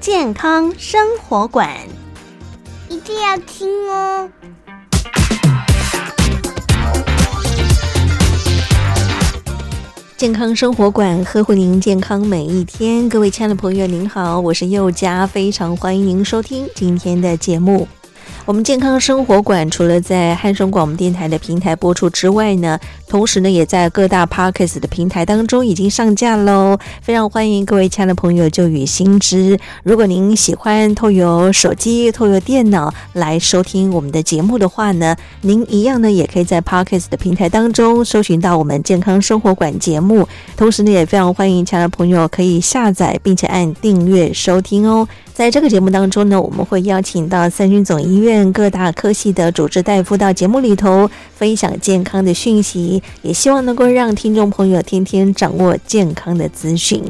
健康生活馆。一定要听哦！健康生活馆呵护您健康每一天，各位亲爱的朋友，您好，我是佑佳，非常欢迎您收听今天的节目。我们健康生活馆除了在汉声广播电台的平台播出之外呢，同时呢也在各大 Podcast 的平台当中已经上架喽。非常欢迎各位亲爱的朋友就与新知。如果您喜欢透过手机、透过电脑来收听我们的节目的话呢，您一样呢也可以在 Podcast 的平台当中搜寻到我们健康生活馆节目。同时呢也非常欢迎亲爱的朋友可以下载并且按订阅收听哦。在这个节目当中呢，我们会邀请到三军总医院各大科系的主治大夫到节目里头分享健康的讯息，也希望能够让听众朋友天天掌握健康的资讯。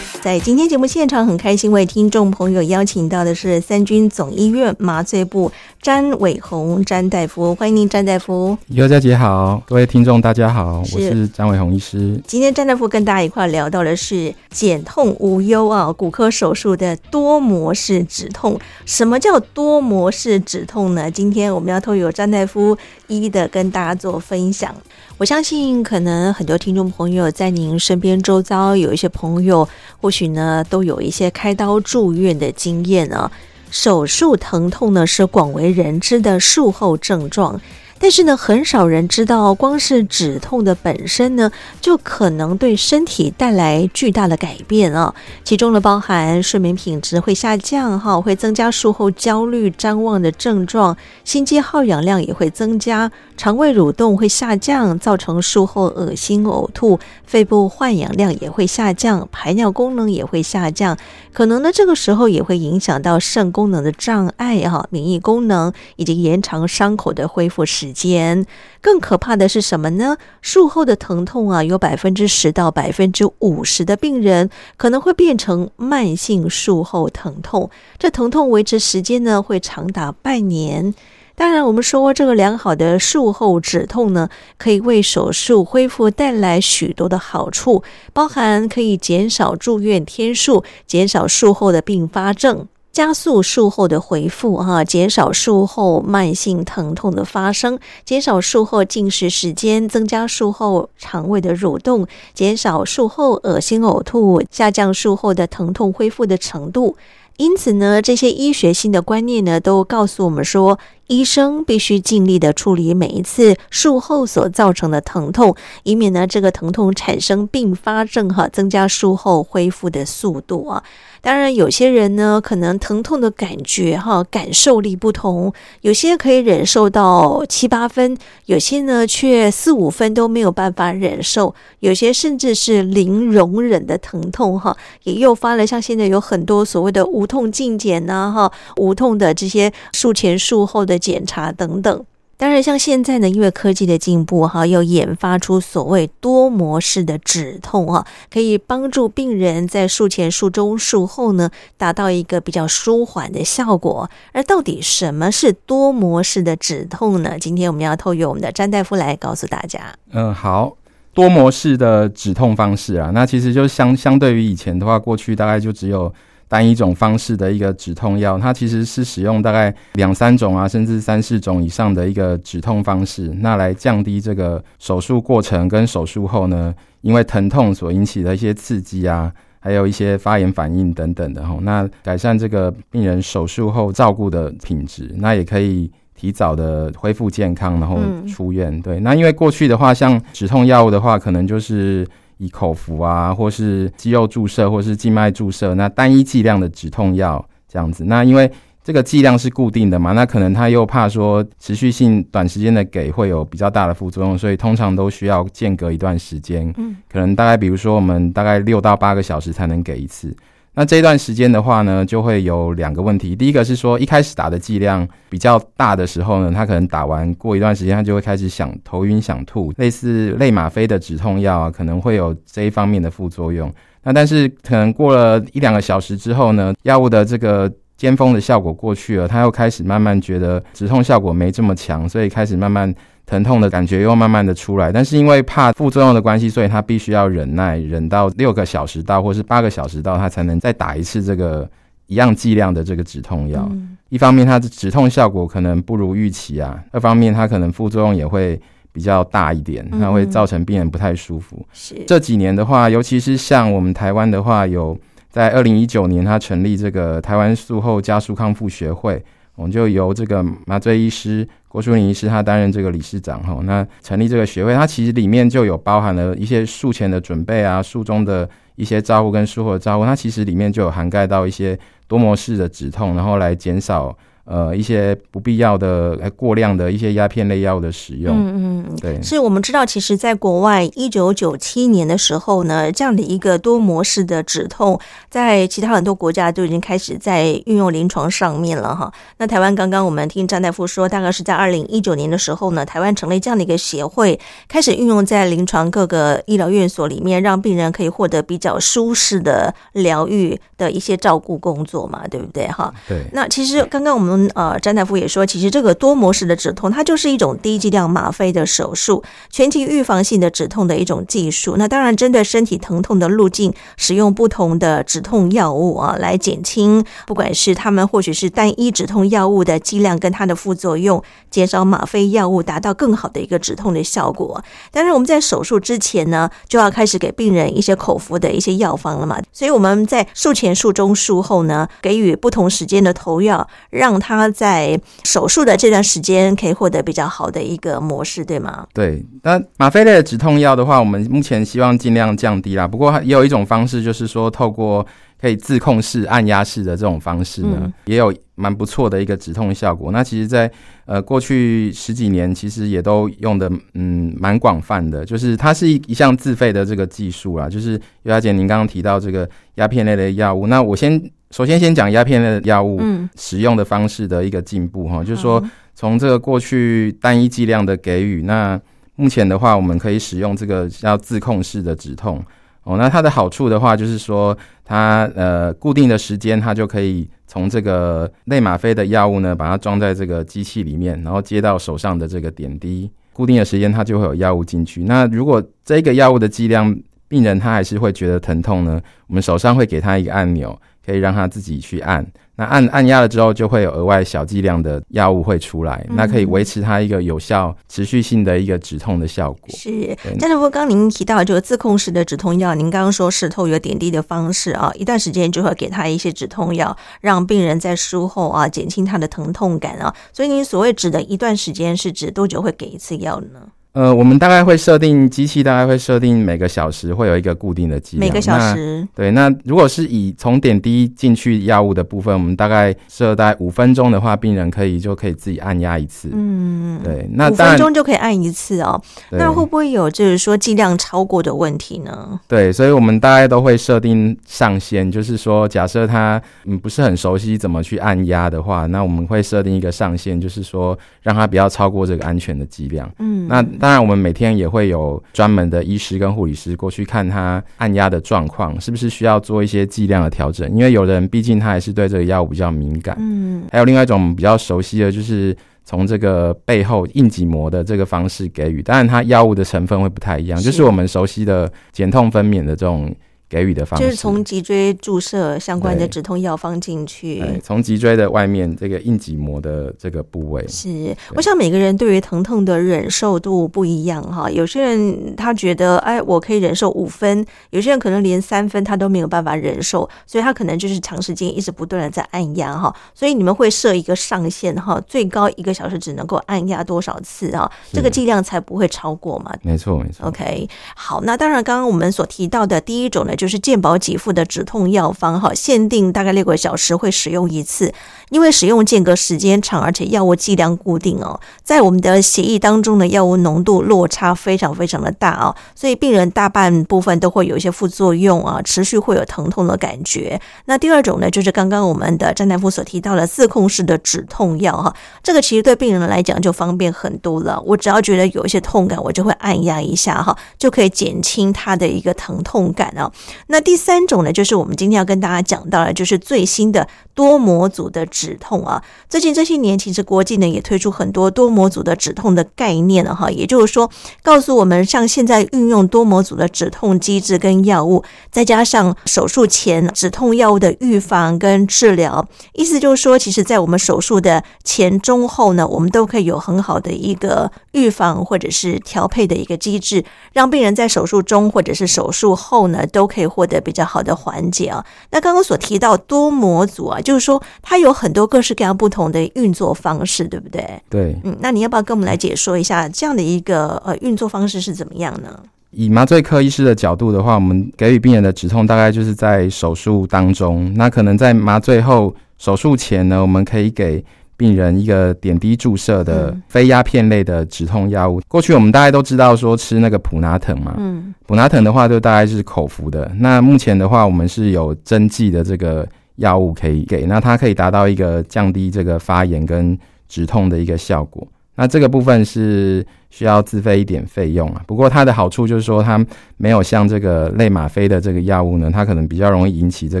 在今天节目现场，很开心为听众朋友邀请到的是三军总医院麻醉部詹伟宏詹大夫，欢迎您，詹大夫。尤佳姐好，各位听众大家好，我是詹伟宏医师。今天詹大夫跟大家一块聊到的是减痛无忧啊，骨科手术的多模式止痛。什么叫多模式止痛呢？今天我们要透过詹大夫一一的跟大家做分享。我相信，可能很多听众朋友在您身边周遭有一些朋友，或许呢都有一些开刀住院的经验啊。手术疼痛呢是广为人知的术后症状。但是呢，很少人知道，光是止痛的本身呢，就可能对身体带来巨大的改变啊。其中呢，包含睡眠品质会下降，哈，会增加术后焦虑、譫妄的症状，心肌耗氧量也会增加，肠胃蠕动会下降，造成术后恶心呕吐，肺部换氧量也会下降，排尿功能也会下降，可能呢，这个时候也会影响到肾功能的障碍，哈，免疫功能以及延长伤口的恢复时间。更可怕的是什么呢？术后的疼痛啊，有百分之十到百分之五十的病人可能会变成慢性术后疼痛，这疼痛维持时间呢，会长达半年。当然，我们说这个良好的术后止痛呢，可以为手术恢复带来许多的好处，包含可以减少住院天数，减少术后的并发症。加速术后的恢复，哈，减少术后慢性疼痛的发生，减少术后进食时间，增加术后肠胃的蠕动，减少术后恶心呕吐，下降术后的疼痛恢复的程度。因此呢，这些医学性的观念呢，都告诉我们说，医生必须尽力的处理每一次术后所造成的疼痛，以免呢这个疼痛产生并发症，哈，增加术后恢复的速度啊。当然，有些人呢，可能疼痛的感觉哈，感受力不同，有些可以忍受到七八分，有些呢却四五分都没有办法忍受，有些甚至是零容忍的疼痛哈，也诱发了像现在有很多所谓的无痛镜检呐哈，无痛的这些术前术后的检查等等。当然，像现在呢，因为科技的进步，哈，又研发出所谓多模式的止痛，哈，可以帮助病人在术前、术中、术后呢，达到一个比较舒缓的效果。而到底什么是多模式的止痛呢？今天我们要透过我们的詹大夫来告诉大家。嗯，好，多模式的止痛方式啊，那其实就相相对于以前的话，过去大概就只有。单一种方式的一个止痛药，它其实是使用大概两三种啊，甚至三四种以上的一个止痛方式，那来降低这个手术过程跟手术后呢，因为疼痛所引起的一些刺激啊，还有一些发炎反应等等的吼，那改善这个病人手术后照顾的品质，那也可以提早的恢复健康，然后出院。对，那因为过去的话，像止痛药物的话，可能就是。以口服啊，或是肌肉注射，或是静脉注射，那单一剂量的止痛药这样子。那因为这个剂量是固定的嘛，那可能他又怕说持续性短时间的给会有比较大的副作用，所以通常都需要间隔一段时间，嗯，可能大概比如说我们大概六到八个小时才能给一次。那这一段时间的话呢，就会有两个问题。第一个是说，一开始打的剂量比较大的时候呢，他可能打完过一段时间，他就会开始想头晕、想吐，类似类吗啡的止痛药啊，可能会有这一方面的副作用。那但是可能过了一两个小时之后呢，药物的这个尖峰的效果过去了，他又开始慢慢觉得止痛效果没这么强，所以开始慢慢。疼痛的感觉又慢慢的出来，但是因为怕副作用的关系，所以他必须要忍耐，忍到六个小时到，或是八个小时到，他才能再打一次这个一样剂量的这个止痛药。嗯、一方面，它的止痛效果可能不如预期啊；二方面，它可能副作用也会比较大一点，那会造成病人不太舒服。是、嗯、这几年的话，尤其是像我们台湾的话，有在二零一九年，他成立这个台湾术后加速康复学会。我们就由这个麻醉医师郭淑玲医师他担任这个理事长哈，那成立这个学会，它其实里面就有包含了一些术前的准备啊，术中的一些照顾跟术后的照顾，它其实里面就有涵盖到一些多模式的止痛，然后来减少。呃，一些不必要的、过量的一些鸦片类药的使用，嗯嗯，对，是我们知道，其实，在国外一九九七年的时候呢，这样的一个多模式的止痛，在其他很多国家都已经开始在运用临床上面了哈。那台湾刚刚我们听张大夫说，大概是在二零一九年的时候呢，台湾成立这样的一个协会，开始运用在临床各个医疗院所里面，让病人可以获得比较舒适的疗愈的一些照顾工作嘛，对不对哈？对。那其实刚刚我们。呃，詹大夫也说，其实这个多模式的止痛，它就是一种低剂量吗啡的手术，全期预防性的止痛的一种技术。那当然，针对身体疼痛的路径，使用不同的止痛药物啊，来减轻，不管是他们或许是单一止痛药物的剂量跟它的副作用，减少吗啡药物，达到更好的一个止痛的效果。当然，我们在手术之前呢，就要开始给病人一些口服的一些药方了嘛。所以我们在术前、术中、术后呢，给予不同时间的投药，让他在手术的这段时间可以获得比较好的一个模式，对吗？对，那吗啡类的止痛药的话，我们目前希望尽量降低啦。不过也有一种方式，就是说透过可以自控式按压式的这种方式呢，嗯、也有蛮不错的一个止痛效果。那其实在，在呃过去十几年，其实也都用的嗯蛮广泛的。就是它是一一项自费的这个技术啦。就是尤小姐您刚刚提到这个鸦片类的药物，那我先。首先，先讲鸦片的药物使用的方式的一个进步哈，就是说从这个过去单一剂量的给予，那目前的话，我们可以使用这个叫自控式的止痛哦。那它的好处的话，就是说它呃固定的时间，它就可以从这个类吗啡的药物呢，把它装在这个机器里面，然后接到手上的这个点滴，固定的时间它就会有药物进去。那如果这个药物的剂量，病人他还是会觉得疼痛呢，我们手上会给他一个按钮。可以让他自己去按，那按按压了之后，就会有额外小剂量的药物会出来，嗯、那可以维持它一个有效、持续性的一个止痛的效果。是，张大夫，刚您提到这个自控式的止痛药，您刚刚说是透过点滴的方式啊，一段时间就会给他一些止痛药，让病人在术后啊减轻他的疼痛感啊。所以您所谓指的一段时间是指多久会给一次药呢？呃，我们大概会设定机器，大概会设定每个小时会有一个固定的剂量。每个小时。对，那如果是以从点滴进去药物的部分，我们大概设在五分钟的话，病人可以就可以自己按压一次。嗯，对，那五分钟就可以按一次哦。那会不会有就是说剂量超过的问题呢？对，所以我们大概都会设定上限，就是说假设他嗯不是很熟悉怎么去按压的话，那我们会设定一个上限，就是说让他不要超过这个安全的剂量。嗯，那。当然，我们每天也会有专门的医师跟护理师过去看他按压的状况，是不是需要做一些剂量的调整？因为有的人毕竟他还是对这个药物比较敏感。嗯，还有另外一种比较熟悉的就是从这个背后硬脊膜的这个方式给予，当然它药物的成分会不太一样，就是我们熟悉的减痛分娩的这种。给予的方式就是从脊椎注射相关的止痛药方进去，从脊椎的外面这个硬脊膜的这个部位。是，我想每个人对于疼痛的忍受度不一样哈。有些人他觉得，哎，我可以忍受五分；有些人可能连三分他都没有办法忍受，所以他可能就是长时间一直不断的在按压哈。所以你们会设一个上限哈，最高一个小时只能够按压多少次啊？这个剂量才不会超过嘛？没错，没错。OK，好，那当然，刚刚我们所提到的第一种呢，就就是健保给付的止痛药方哈，限定大概六个小时会使用一次，因为使用间隔时间长，而且药物剂量固定哦，在我们的协议当中的药物浓度落差非常非常的大哦，所以病人大半部分都会有一些副作用啊，持续会有疼痛的感觉。那第二种呢，就是刚刚我们的詹大夫所提到的自控式的止痛药哈，这个其实对病人来讲就方便很多了，我只要觉得有一些痛感，我就会按压一下哈，就可以减轻他的一个疼痛感啊。那第三种呢，就是我们今天要跟大家讲到的，就是最新的多模组的止痛啊。最近这些年，其实国际呢也推出很多多模组的止痛的概念了哈。也就是说，告诉我们，像现在运用多模组的止痛机制跟药物，再加上手术前止痛药物的预防跟治疗，意思就是说，其实在我们手术的前、中、后呢，我们都可以有很好的一个预防或者是调配的一个机制，让病人在手术中或者是手术后呢，都可以获得比较好的缓解啊。那刚刚所提到多模组啊，就是说它有很多各式各样不同的运作方式，对不对？对，嗯，那你要不要跟我们来解说一下这样的一个呃运作方式是怎么样呢？以麻醉科医师的角度的话，我们给予病人的止痛大概就是在手术当中，那可能在麻醉后、手术前呢，我们可以给病人一个点滴注射的非鸦片类的止痛药物。过去我们大家都知道说吃那个普拿疼嘛，嗯，普拿疼的话就大概是口服的。那目前的话，我们是有针剂的这个药物可以给，那它可以达到一个降低这个发炎跟止痛的一个效果。那这个部分是需要自费一点费用啊。不过它的好处就是说，它没有像这个类吗啡的这个药物呢，它可能比较容易引起这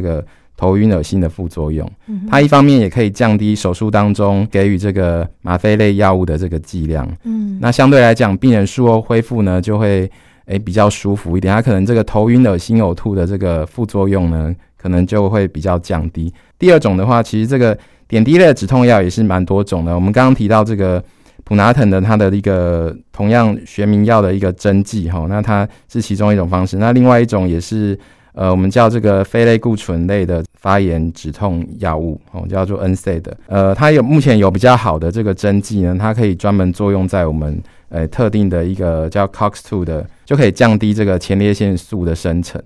个。头晕、恶心的副作用，它一方面也可以降低手术当中给予这个吗啡类药物的这个剂量。嗯，那相对来讲，病人术后恢复呢，就会诶、欸、比较舒服一点。他可能这个头晕、恶心、呕吐的这个副作用呢，可能就会比较降低。第二种的话，其实这个点滴类的止痛药也是蛮多种的。我们刚刚提到这个普拿疼的，它的一个同样学名药的一个针剂哈，那它是其中一种方式。那另外一种也是。呃，我们叫这个非类固醇类的发炎止痛药物，哦，叫做 NSAID 的。呃，它有目前有比较好的这个针剂呢，它可以专门作用在我们呃特定的一个叫 COX-2 的，就可以降低这个前列腺素的生成。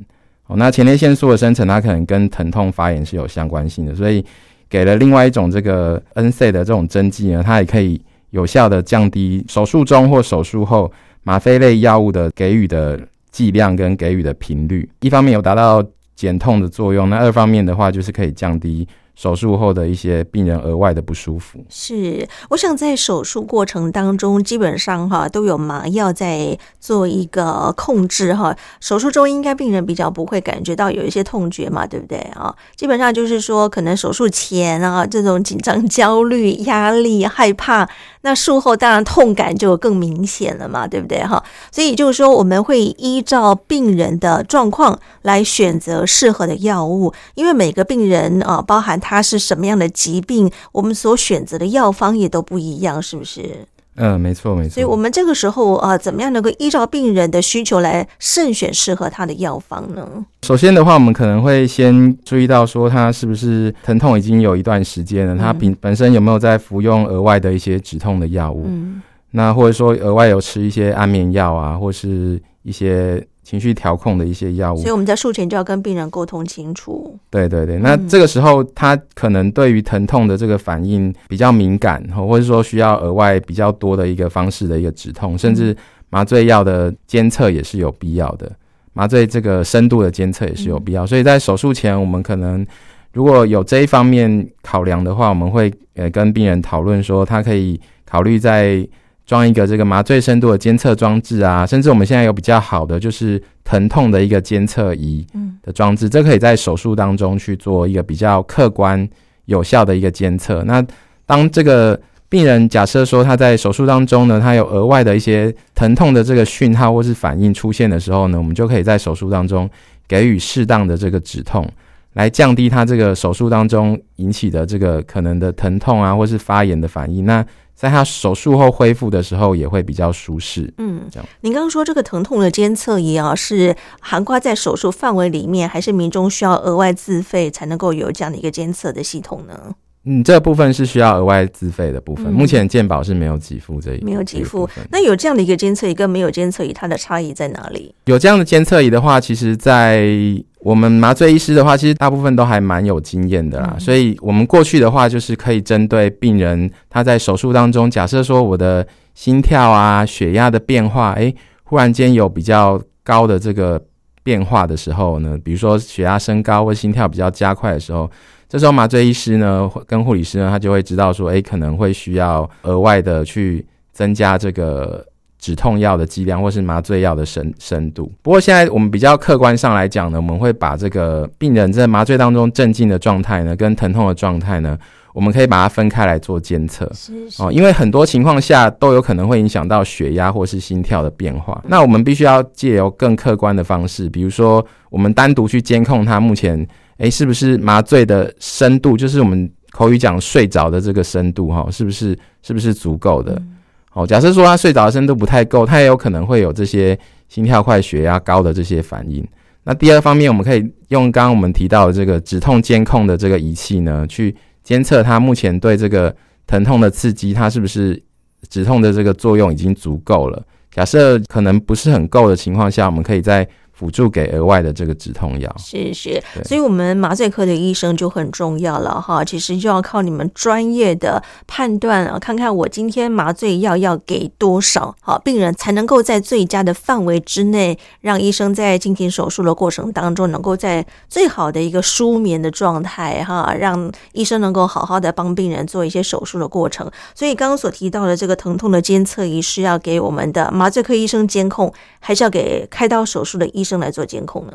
哦，那前列腺素的生成，它可能跟疼痛发炎是有相关性的，所以给了另外一种这个 NSAID 的这种针剂呢，它也可以有效的降低手术中或手术后吗啡类药物的给予的。剂量跟给予的频率，一方面有达到减痛的作用，那二方面的话就是可以降低手术后的一些病人额外的不舒服。是，我想在手术过程当中，基本上哈都有麻药在做一个控制哈。手术中应该病人比较不会感觉到有一些痛觉嘛，对不对啊？基本上就是说，可能手术前啊这种紧张、焦虑、压力、害怕。那术后当然痛感就更明显了嘛，对不对哈？所以就是说，我们会依照病人的状况来选择适合的药物，因为每个病人啊，包含他是什么样的疾病，我们所选择的药方也都不一样，是不是？嗯，没错没错。所以我们这个时候啊，怎么样能够依照病人的需求来慎选适合他的药方呢？首先的话，我们可能会先注意到说他是不是疼痛已经有一段时间了，他本本身有没有在服用额外的一些止痛的药物？嗯，那或者说额外有吃一些安眠药啊，或是一些。情绪调控的一些药物，所以我们在术前就要跟病人沟通清楚。对对对，那这个时候他可能对于疼痛的这个反应比较敏感，或者说需要额外比较多的一个方式的一个止痛，甚至麻醉药的监测也是有必要的，麻醉这个深度的监测也是有必要。所以在手术前，我们可能如果有这一方面考量的话，我们会呃跟病人讨论说，他可以考虑在。装一个这个麻醉深度的监测装置啊，甚至我们现在有比较好的就是疼痛的一个监测仪的装置，这可以在手术当中去做一个比较客观有效的一个监测。那当这个病人假设说他在手术当中呢，他有额外的一些疼痛的这个讯号或是反应出现的时候呢，我们就可以在手术当中给予适当的这个止痛，来降低他这个手术当中引起的这个可能的疼痛啊，或是发炎的反应。那在他手术后恢复的时候，也会比较舒适。嗯，这样。您刚刚说这个疼痛的监测仪啊，是涵盖在手术范围里面，还是民众需要额外自费才能够有这样的一个监测的系统呢？嗯，这部分是需要额外自费的部分。嗯、目前健保是没有给付这一，没有给付。那有这样的一个监测仪跟没有监测仪，它的差异在哪里？有这样的监测仪的话，其实在我们麻醉医师的话，其实大部分都还蛮有经验的啦。嗯、所以，我们过去的话，就是可以针对病人他在手术当中，假设说我的心跳啊、血压的变化，诶，忽然间有比较高的这个变化的时候呢，比如说血压升高或心跳比较加快的时候，这时候麻醉医师呢跟护理师呢，他就会知道说，诶，可能会需要额外的去增加这个。止痛药的剂量，或是麻醉药的深深度。不过现在我们比较客观上来讲呢，我们会把这个病人在麻醉当中镇静的状态呢，跟疼痛的状态呢，我们可以把它分开来做监测。是是哦，因为很多情况下都有可能会影响到血压或是心跳的变化。那我们必须要借由更客观的方式，比如说我们单独去监控他目前，诶，是不是麻醉的深度，就是我们口语讲睡着的这个深度哈，是不是是不是足够的？嗯哦，假设说他睡着的深度不太够，他也有可能会有这些心跳快、血压高的这些反应。那第二方面，我们可以用刚刚我们提到的这个止痛监控的这个仪器呢，去监测他目前对这个疼痛的刺激，它是不是止痛的这个作用已经足够了。假设可能不是很够的情况下，我们可以在辅助给额外的这个止痛药，是是，所以我们麻醉科的医生就很重要了哈。其实就要靠你们专业的判断啊，看看我今天麻醉药要给多少，好，病人才能够在最佳的范围之内，让医生在进行手术的过程当中，能够在最好的一个舒眠的状态哈，让医生能够好好的帮病人做一些手术的过程。所以刚刚所提到的这个疼痛的监测仪是要给我们的麻醉科医生监控，还是要给开刀手术的医生？生来做监控呢？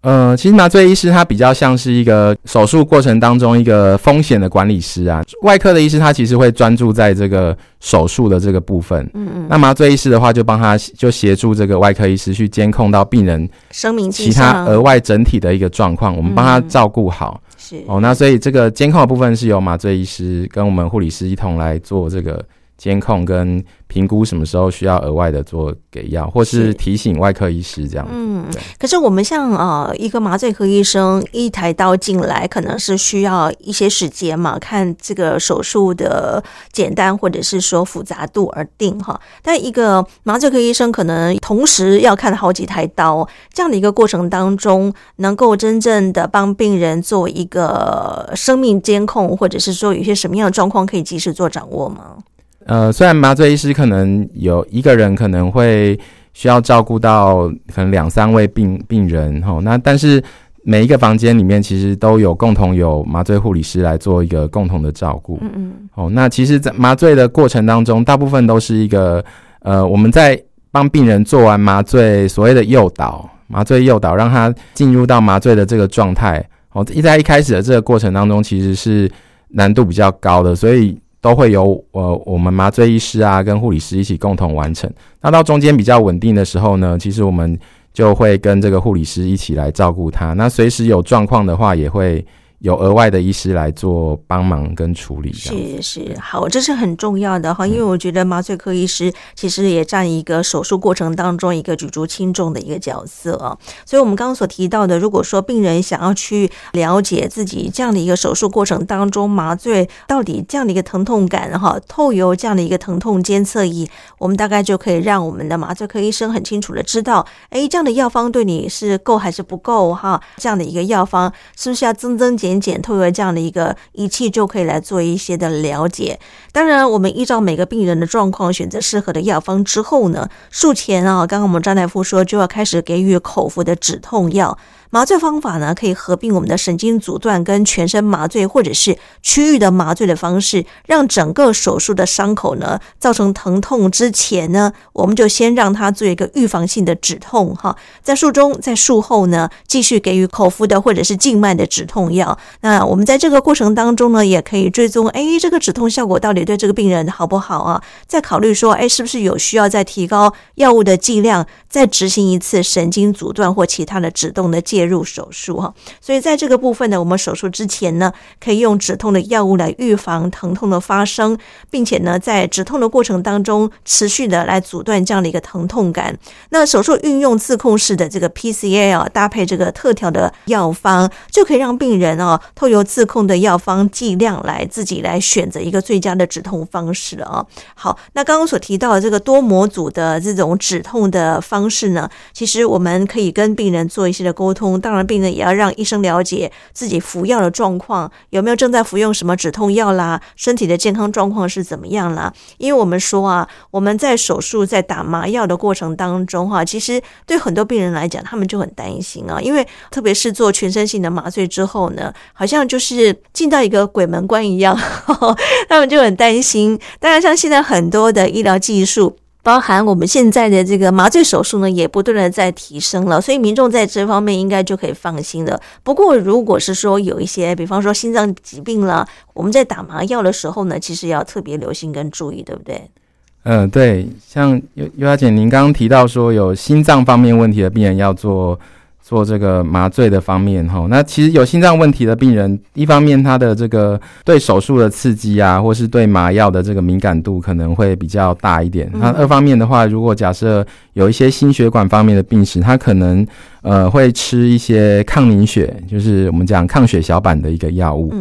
呃，其实麻醉医师他比较像是一个手术过程当中一个风险的管理师啊。外科的医师他其实会专注在这个手术的这个部分，嗯嗯。那麻醉医师的话就帮他就协助这个外科医师去监控到病人生命其他额外整体的一个状况，我们帮他照顾好。是哦，那所以这个监控的部分是由麻醉医师跟我们护理师一同来做这个监控跟。评估什么时候需要额外的做给药，或是提醒外科医师这样。嗯，可是我们像呃一个麻醉科医生一台刀进来，可能是需要一些时间嘛，看这个手术的简单或者是说复杂度而定哈。但一个麻醉科医生可能同时要看好几台刀，这样的一个过程当中，能够真正的帮病人做一个生命监控，或者是说有一些什么样的状况可以及时做掌握吗？呃，虽然麻醉医师可能有一个人可能会需要照顾到可能两三位病病人哈，那但是每一个房间里面其实都有共同有麻醉护理师来做一个共同的照顾。嗯嗯。哦，那其实，在麻醉的过程当中，大部分都是一个呃，我们在帮病人做完麻醉，所谓的诱导，麻醉诱导，让他进入到麻醉的这个状态。哦，一在一开始的这个过程当中，其实是难度比较高的，所以。都会由呃我们麻醉医师啊跟护理师一起共同完成。那到中间比较稳定的时候呢，其实我们就会跟这个护理师一起来照顾他。那随时有状况的话，也会。有额外的医师来做帮忙跟处理，是是好，这是很重要的哈，因为我觉得麻醉科医师其实也占一个手术过程当中一个举足轻重的一个角色啊。所以，我们刚刚所提到的，如果说病人想要去了解自己这样的一个手术过程当中麻醉到底这样的一个疼痛感哈，透由这样的一个疼痛监测仪，我们大概就可以让我们的麻醉科医生很清楚的知道，哎，这样的药方对你是够还是不够哈？这样的一个药方是不是要增增减？眼检透过这样的一个仪器就可以来做一些的了解。当然，我们依照每个病人的状况选择适合的药方之后呢，术前啊，刚刚我们张大夫说就要开始给予口服的止痛药。麻醉方法呢，可以合并我们的神经阻断跟全身麻醉，或者是区域的麻醉的方式，让整个手术的伤口呢造成疼痛之前呢，我们就先让它做一个预防性的止痛哈。在术中，在术后呢，继续给予口服的或者是静脉的止痛药。那我们在这个过程当中呢，也可以追踪，哎，这个止痛效果到底对这个病人好不好啊？再考虑说，哎，是不是有需要再提高药物的剂量，再执行一次神经阻断或其他的止痛的介入手术哈，所以在这个部分呢，我们手术之前呢，可以用止痛的药物来预防疼痛的发生，并且呢，在止痛的过程当中，持续的来阻断这样的一个疼痛感。那手术运用自控式的这个 PCA 啊，搭配这个特调的药方，就可以让病人啊，透由自控的药方剂量来自己来选择一个最佳的止痛方式啊。好，那刚刚所提到的这个多模组的这种止痛的方方式呢，其实我们可以跟病人做一些的沟通。当然病人也要让医生了解自己服药的状况，有没有正在服用什么止痛药啦，身体的健康状况是怎么样啦。因为我们说啊，我们在手术在打麻药的过程当中哈，其实对很多病人来讲，他们就很担心啊，因为特别是做全身性的麻醉之后呢，好像就是进到一个鬼门关一样，他们就很担心。当然，像现在很多的医疗技术。包含我们现在的这个麻醉手术呢，也不断的在提升了，所以民众在这方面应该就可以放心的。不过，如果是说有一些，比方说心脏疾病了，我们在打麻药的时候呢，其实要特别留心跟注意，对不对？嗯、对。像尤尤小姐，您刚刚提到说有心脏方面问题的病人要做。做这个麻醉的方面，哈，那其实有心脏问题的病人，一方面他的这个对手术的刺激啊，或是对麻药的这个敏感度可能会比较大一点。那二方面的话，如果假设有一些心血管方面的病史，他可能呃会吃一些抗凝血，就是我们讲抗血小板的一个药物，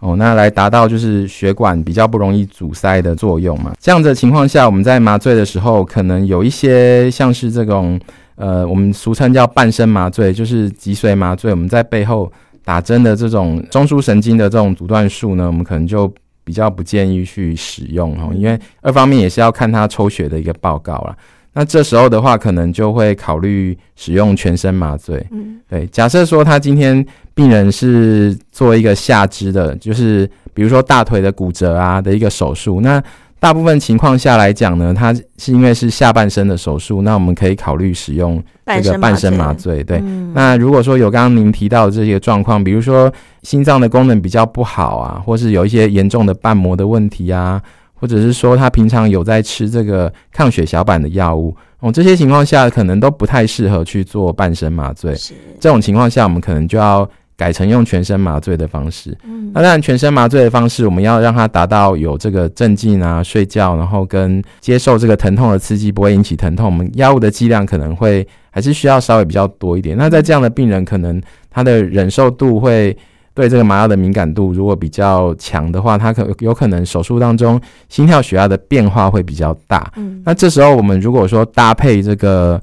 哦，那来达到就是血管比较不容易阻塞的作用嘛。这样的情况下，我们在麻醉的时候，可能有一些像是这种。呃，我们俗称叫半身麻醉，就是脊髓麻醉。我们在背后打针的这种中枢神经的这种阻断术呢，我们可能就比较不建议去使用哈，因为二方面也是要看他抽血的一个报告啦。那这时候的话，可能就会考虑使用全身麻醉。嗯，对。假设说他今天病人是做一个下肢的，就是比如说大腿的骨折啊的一个手术，那。大部分情况下来讲呢，它是因为是下半身的手术，那我们可以考虑使用这个半身麻醉。对，嗯、那如果说有刚刚您提到的这些状况，比如说心脏的功能比较不好啊，或是有一些严重的瓣膜的问题啊，或者是说他平常有在吃这个抗血小板的药物，哦，这些情况下可能都不太适合去做半身麻醉。是这种情况下，我们可能就要。改成用全身麻醉的方式，嗯，那当然全身麻醉的方式，我们要让它达到有这个镇静啊、睡觉，然后跟接受这个疼痛的刺激，不会引起疼痛。我们药物的剂量可能会还是需要稍微比较多一点。那在这样的病人，可能他的忍受度会对这个麻药的敏感度如果比较强的话，他可有可能手术当中心跳血压的变化会比较大。嗯，那这时候我们如果说搭配这个。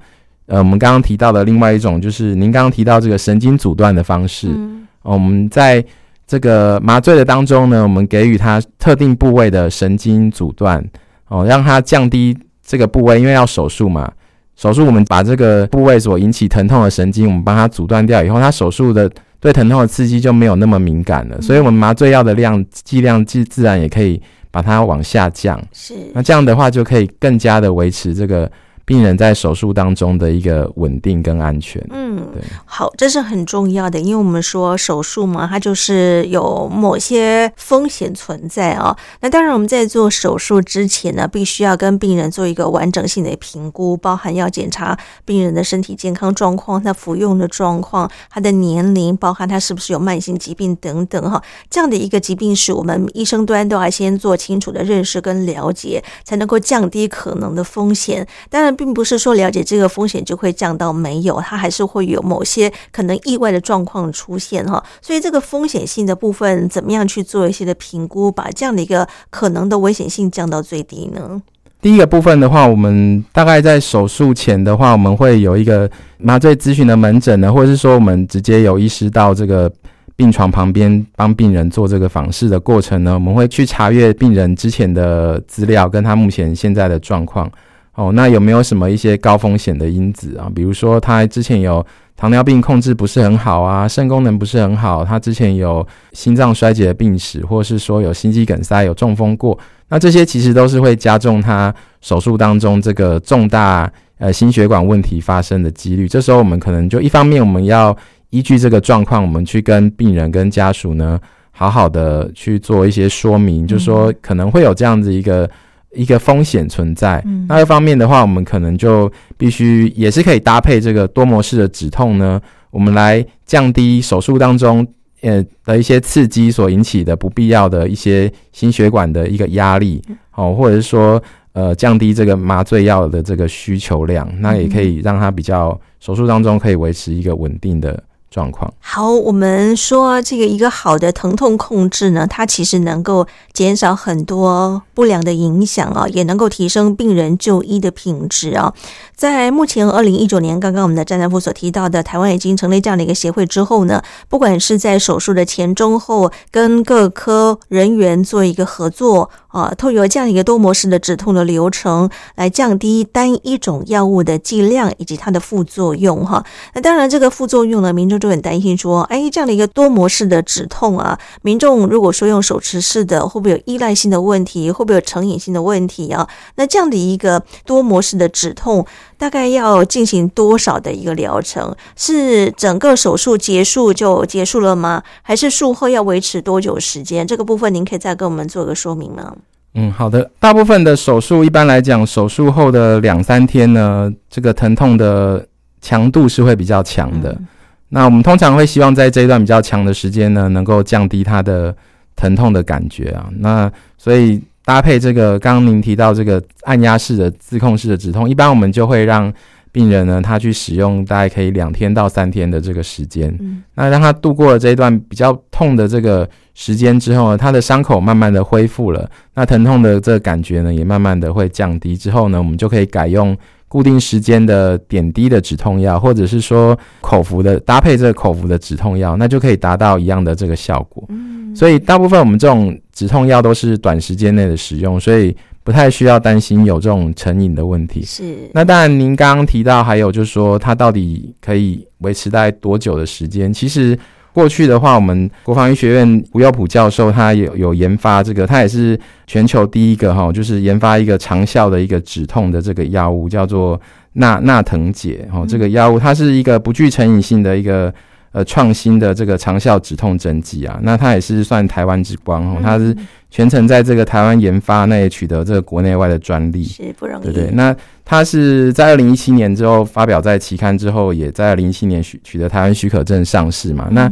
呃，我们刚刚提到的另外一种，就是您刚刚提到这个神经阻断的方式。嗯，我们在这个麻醉的当中呢，我们给予他特定部位的神经阻断，哦，让他降低这个部位，因为要手术嘛。手术我们把这个部位所引起疼痛的神经，我们帮他阻断掉以后，他手术的对疼痛的刺激就没有那么敏感了。所以，我们麻醉药的量剂量自自然也可以把它往下降。是，那这样的话就可以更加的维持这个。病人在手术当中的一个稳定跟安全，嗯，对，好，这是很重要的，因为我们说手术嘛，它就是有某些风险存在啊。那当然，我们在做手术之前呢，必须要跟病人做一个完整性的评估，包含要检查病人的身体健康状况、他服用的状况、他的年龄，包含他是不是有慢性疾病等等哈。这样的一个疾病史，我们医生端都要先做清楚的认识跟了解，才能够降低可能的风险。当然。并不是说了解这个风险就会降到没有，它还是会有某些可能意外的状况出现哈。所以这个风险性的部分，怎么样去做一些的评估，把这样的一个可能的危险性降到最低呢？第一个部分的话，我们大概在手术前的话，我们会有一个麻醉咨询的门诊呢，或者是说我们直接有医师到这个病床旁边帮病人做这个访视的过程呢，我们会去查阅病人之前的资料，跟他目前现在的状况。哦，那有没有什么一些高风险的因子啊？比如说他之前有糖尿病控制不是很好啊，肾功能不是很好，他之前有心脏衰竭的病史，或是说有心肌梗塞、有中风过，那这些其实都是会加重他手术当中这个重大呃心血管问题发生的几率。这时候我们可能就一方面我们要依据这个状况，我们去跟病人跟家属呢好好的去做一些说明，嗯、就是说可能会有这样子一个。一个风险存在，嗯、那一方面的话，我们可能就必须也是可以搭配这个多模式的止痛呢，我们来降低手术当中呃的一些刺激所引起的不必要的一些心血管的一个压力，哦，或者是说呃降低这个麻醉药的这个需求量，那也可以让它比较手术当中可以维持一个稳定的状况。好，我们说这个一个好的疼痛控制呢，它其实能够减少很多不良的影响啊，也能够提升病人就医的品质啊。在目前二零一九年，刚刚我们的詹大夫所提到的，台湾已经成立这样的一个协会之后呢，不管是在手术的前、中、后，跟各科人员做一个合作啊，透过这样一个多模式的止痛的流程，来降低单一种药物的剂量以及它的副作用哈。那当然，这个副作用呢，民众就很担心说，哎，这样的一个多模式的止痛啊，民众如果说用手持式的，会不会有依赖性的问题？会不会有成瘾性的问题啊？那这样的一个多模式的止痛，大概要进行多少的一个疗程？是整个手术结束就结束了吗？还是术后要维持多久时间？这个部分您可以再跟我们做个说明吗？嗯，好的。大部分的手术一般来讲，手术后的两三天呢，这个疼痛的强度是会比较强的。嗯。那我们通常会希望在这一段比较强的时间呢，能够降低它的疼痛的感觉啊。那所以搭配这个刚刚您提到这个按压式的自控式的止痛，一般我们就会让病人呢，他去使用大概可以两天到三天的这个时间。嗯。那让他度过了这一段比较痛的这个。时间之后呢，他的伤口慢慢的恢复了，那疼痛的这个感觉呢，也慢慢的会降低。之后呢，我们就可以改用固定时间的点滴的止痛药，或者是说口服的搭配这个口服的止痛药，那就可以达到一样的这个效果。嗯，所以大部分我们这种止痛药都是短时间内的使用，所以不太需要担心有这种成瘾的问题。是。那当然，您刚刚提到还有就是说，它到底可以维持大概多久的时间？其实。过去的话，我们国防医学院吴耀普教授他有有研发这个，他也是全球第一个哈，就是研发一个长效的一个止痛的这个药物，叫做纳纳藤解哈。这个药物它是一个不具成瘾性的一个呃创新的这个长效止痛针剂啊。那它也是算台湾之光哈，它是全程在这个台湾研发，那也取得这个国内外的专利，是不容易，对对。那它是在二零一七年之后发表在期刊之后，也在二零一七年取取得台湾许可证上市嘛。那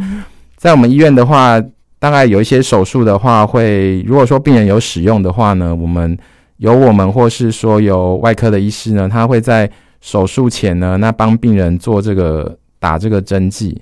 在我们医院的话，大概有一些手术的话，会如果说病人有使用的话呢，我们有我们或是说有外科的医师呢，他会在手术前呢，那帮病人做这个打这个针剂。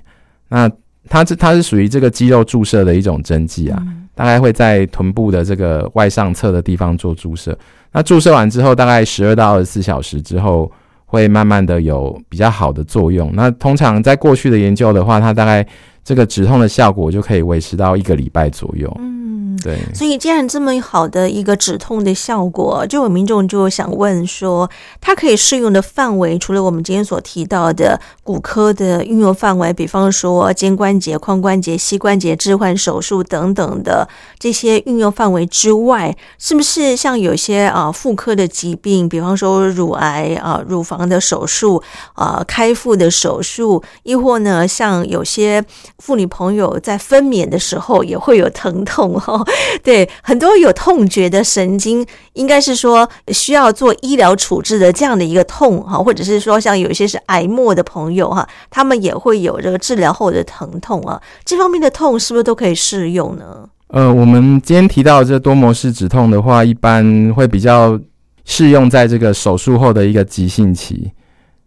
那它这它是属于这个肌肉注射的一种针剂啊，大概会在臀部的这个外上侧的地方做注射。那注射完之后，大概十二到二十四小时之后，会慢慢的有比较好的作用。那通常在过去的研究的话，它大概这个止痛的效果就可以维持到一个礼拜左右。嗯，对。所以既然这么好的一个止痛的效果，就有民众就想问说，它可以适用的范围，除了我们今天所提到的骨科的运用范围，比方说肩关节、髋关节、膝关节置换手术等等的这些运用范围之外，是不是像有些啊妇科的疾病，比方说乳癌啊、乳房的手术啊、开腹的手术，亦或呢像有些妇女朋友在分娩的时候也会有疼痛哈？对，很多有痛觉的神经，应该是说需要做医疗处置的这样的一个痛哈，或者是说像有一些是癌末的朋友哈，他们也会有这个治疗后的疼痛啊，这方面的痛是不是都可以适用呢？呃，我们今天提到这多模式止痛的话，一般会比较适用在这个手术后的一个急性期，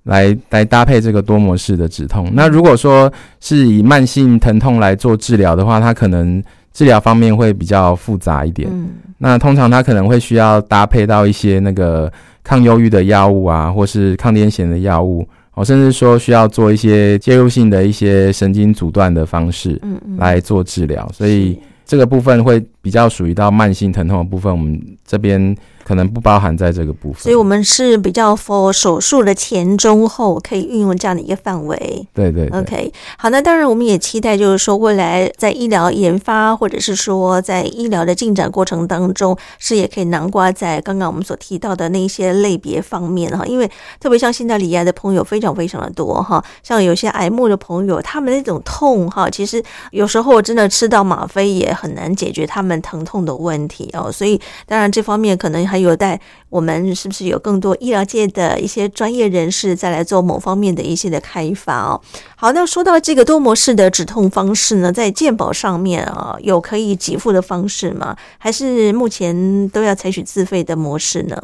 来来搭配这个多模式的止痛。那如果说是以慢性疼痛来做治疗的话，它可能治疗方面会比较复杂一点。嗯，那通常它可能会需要搭配到一些那个抗忧郁的药物啊，或是抗癫痫的药物，哦，甚至说需要做一些介入性的一些神经阻断的方式，嗯嗯，来做治疗。所以。这个部分会比较属于到慢性疼痛的部分，我们这边可能不包含在这个部分。所以，我们是比较 for 手术的前、中、后可以运用这样的一个范围。对，对对。OK，好，那当然我们也期待，就是说未来在医疗研发或者是说在医疗的进展过程当中，是也可以囊括在刚刚我们所提到的那一些类别方面哈。因为特别像现在罹癌的朋友非常非常的多哈，像有些癌末的朋友，他们那种痛哈，其实有时候真的吃到吗啡也很难解决他们疼痛的问题哦。所以当然这方面可能还有待我们是不是有更多医疗界的一些专业人士再来做某方面的一些的开发哦。好，那说到这个多模式的止痛方式呢，在健保上面啊，有可以给付的方式吗？还是目前都要采取自费的模式呢？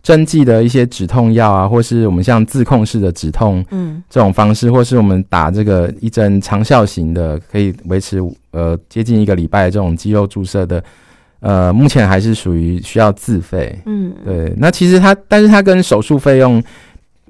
针剂的一些止痛药啊，或是我们像自控式的止痛，嗯，这种方式，或是我们打这个一针长效型的，可以维持呃接近一个礼拜的这种肌肉注射的，呃，目前还是属于需要自费。嗯，对。那其实它，但是它跟手术费用，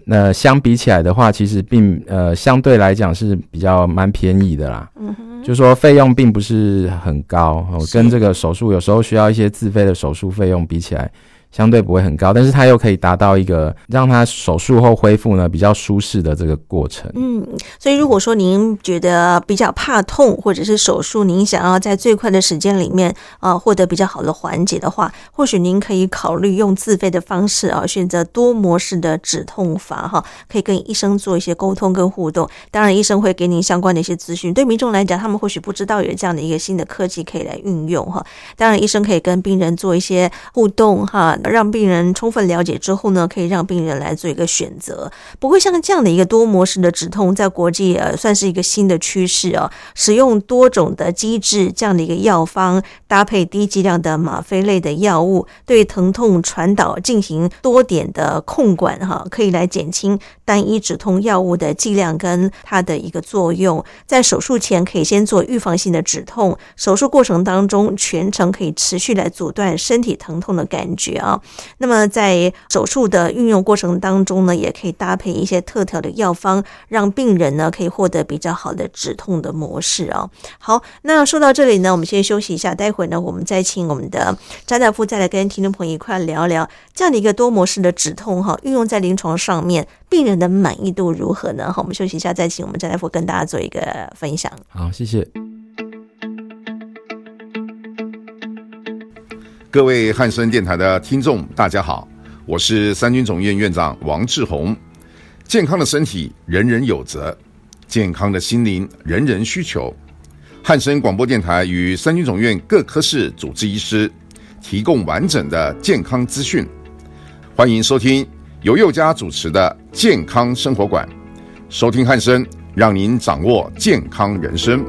呃，相比起来的话，其实并呃相对来讲是比较蛮便宜的啦。嗯哼，就说费用并不是很高，跟这个手术有时候需要一些自费的手术费用比起来。相对不会很高，但是它又可以达到一个让它手术后恢复呢比较舒适的这个过程。嗯，所以如果说您觉得比较怕痛，或者是手术您想要在最快的时间里面啊获得比较好的缓解的话，或许您可以考虑用自费的方式啊，选择多模式的止痛法哈，可以跟医生做一些沟通跟互动。当然，医生会给您相关的一些资讯。对民众来讲，他们或许不知道有这样的一个新的科技可以来运用哈。当然，医生可以跟病人做一些互动哈。让病人充分了解之后呢，可以让病人来做一个选择。不过，像这样的一个多模式的止痛，在国际呃算是一个新的趋势啊。使用多种的机制这样的一个药方，搭配低剂量的吗啡类的药物，对疼痛传导进行多点的控管哈，可以来减轻单一止痛药物的剂量跟它的一个作用。在手术前可以先做预防性的止痛，手术过程当中全程可以持续来阻断身体疼痛的感觉啊。那么在手术的运用过程当中呢，也可以搭配一些特调的药方，让病人呢可以获得比较好的止痛的模式啊。好，那说到这里呢，我们先休息一下，待会呢我们再请我们的张大夫再来跟听众朋友一块聊聊这样的一个多模式的止痛哈，运用在临床上面，病人的满意度如何呢？好，我们休息一下，再请我们詹大夫跟大家做一个分享。好，谢谢。各位汉声电台的听众，大家好，我是三军总院院长王志宏。健康的身体人人有责，健康的心灵人人需求。汉声广播电台与三军总院各科室主治医师提供完整的健康资讯。欢迎收听由佑家主持的健康生活馆，收听汉声，让您掌握健康人生。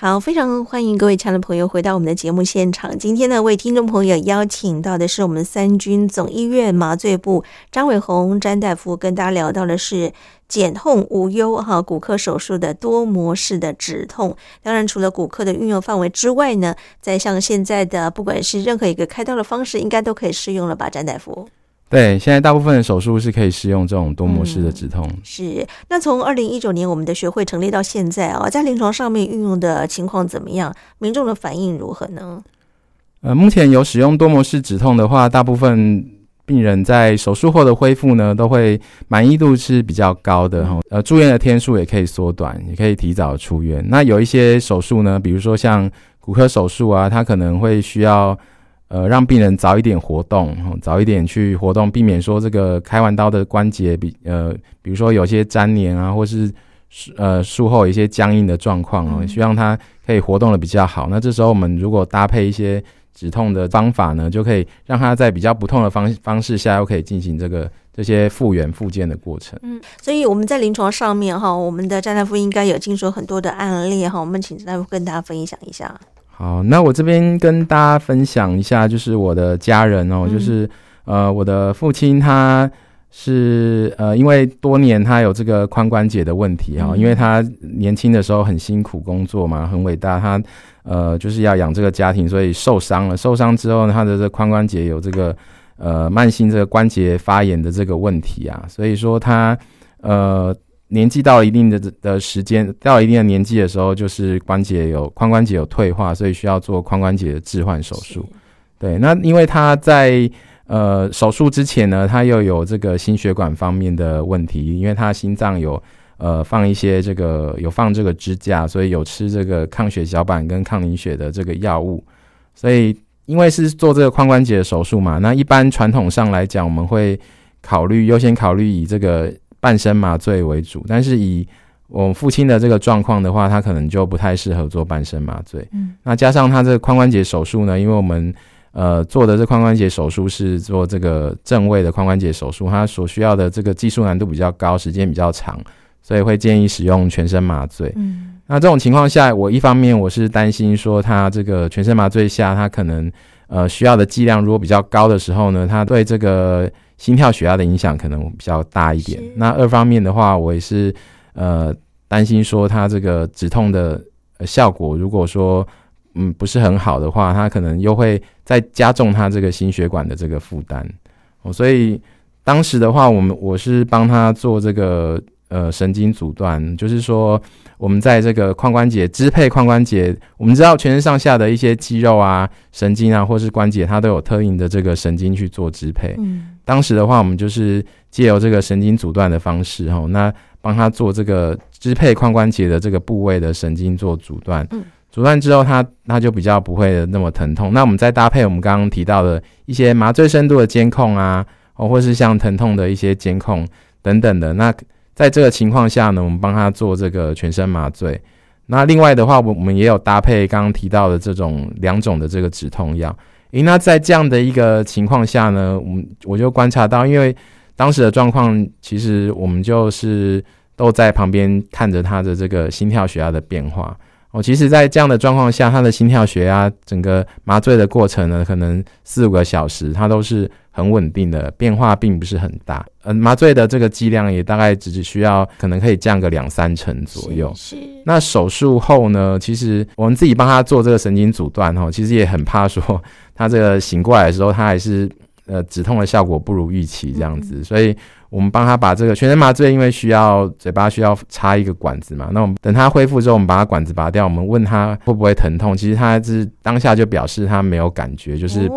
好，非常欢迎各位亲爱的朋友回到我们的节目现场。今天呢，为听众朋友邀请到的是我们三军总医院麻醉部张伟红詹大夫，跟大家聊到的是减痛无忧哈骨科手术的多模式的止痛。当然，除了骨科的运用范围之外呢，在像现在的不管是任何一个开刀的方式，应该都可以适用了吧，詹大夫？对，现在大部分的手术是可以使用这种多模式的止痛。嗯、是，那从二零一九年我们的学会成立到现在啊，在临床上面运用的情况怎么样？民众的反应如何呢？呃，目前有使用多模式止痛的话，大部分病人在手术后的恢复呢，都会满意度是比较高的哈。呃，住院的天数也可以缩短，也可以提早出院。那有一些手术呢，比如说像骨科手术啊，它可能会需要。呃，让病人早一点活动，早一点去活动，避免说这个开完刀的关节比呃，比如说有些粘连啊，或是呃术后一些僵硬的状况哦，希望他可以活动的比较好。那这时候我们如果搭配一些止痛的方法呢，就可以让他在比较不痛的方方式下，又可以进行这个这些复原复健的过程。嗯，所以我们在临床上面哈，我们的詹大夫应该有听说很多的案例哈，我们请詹大夫跟大家分享一下。好，那我这边跟大家分享一下，就是我的家人哦，嗯、就是呃，我的父亲他是呃，因为多年他有这个髋关节的问题哈、哦，嗯、因为他年轻的时候很辛苦工作嘛，很伟大，他呃就是要养这个家庭，所以受伤了。受伤之后呢，他的这髋关节有这个呃慢性这个关节发炎的这个问题啊，所以说他呃。年纪到了一定的的时间，到了一定的年纪的时候，就是关节有髋关节有退化，所以需要做髋关节的置换手术。对，那因为他在呃手术之前呢，他又有这个心血管方面的问题，因为他心脏有呃放一些这个有放这个支架，所以有吃这个抗血小板跟抗凝血的这个药物。所以因为是做这个髋关节的手术嘛，那一般传统上来讲，我们会考虑优先考虑以这个。半身麻醉为主，但是以我父亲的这个状况的话，他可能就不太适合做半身麻醉。嗯，那加上他这个髋关节手术呢，因为我们呃做的这髋关节手术是做这个正位的髋关节手术，它所需要的这个技术难度比较高，时间比较长，所以会建议使用全身麻醉。嗯，那这种情况下，我一方面我是担心说他这个全身麻醉下，他可能呃需要的剂量如果比较高的时候呢，他对这个心跳血压的影响可能比较大一点。那二方面的话，我也是。呃，担心说它这个止痛的效果，如果说嗯不是很好的话，它可能又会再加重他这个心血管的这个负担。哦，所以当时的话，我们我是帮他做这个呃神经阻断，就是说我们在这个髋关节支配髋关节，我们知道全身上下的一些肌肉啊、神经啊，或是关节，它都有特定的这个神经去做支配。嗯，当时的话，我们就是借由这个神经阻断的方式，哈，那。帮他做这个支配髋关节的这个部位的神经做阻断，嗯，阻断之后他，他他就比较不会那么疼痛。那我们再搭配我们刚刚提到的一些麻醉深度的监控啊，哦，或是像疼痛的一些监控等等的。那在这个情况下呢，我们帮他做这个全身麻醉。那另外的话，我我们也有搭配刚刚提到的这种两种的这个止痛药。诶，那在这样的一个情况下呢，我们我就观察到，因为当时的状况，其实我们就是都在旁边看着他的这个心跳血压的变化。哦，其实，在这样的状况下，他的心跳血压整个麻醉的过程呢，可能四五个小时，他都是很稳定的，变化并不是很大。嗯，麻醉的这个剂量也大概只是需要可能可以降个两三成左右。是。那手术后呢，其实我们自己帮他做这个神经阻断，哈，其实也很怕说他这个醒过来的时候，他还是。呃，止痛的效果不如预期，这样子，嗯、所以我们帮他把这个全身麻醉，因为需要嘴巴需要插一个管子嘛，那我们等他恢复之后，我们把他管子拔掉，我们问他会不会疼痛，其实他是当下就表示他没有感觉，就是